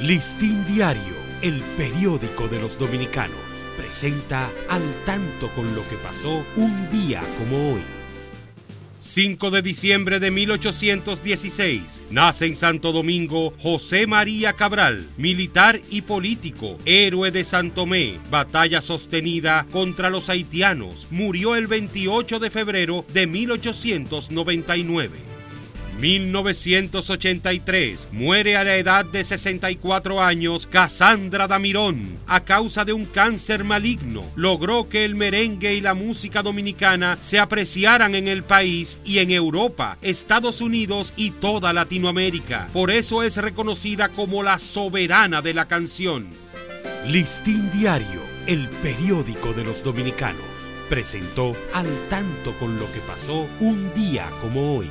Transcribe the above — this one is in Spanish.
Listín Diario, el periódico de los dominicanos, presenta al tanto con lo que pasó un día como hoy. 5 de diciembre de 1816. Nace en Santo Domingo José María Cabral, militar y político, héroe de Santomé, batalla sostenida contra los haitianos. Murió el 28 de febrero de 1899. 1983. Muere a la edad de 64 años Cassandra Damirón a causa de un cáncer maligno. Logró que el merengue y la música dominicana se apreciaran en el país y en Europa, Estados Unidos y toda Latinoamérica. Por eso es reconocida como la soberana de la canción. Listín Diario, el periódico de los dominicanos, presentó al tanto con lo que pasó un día como hoy.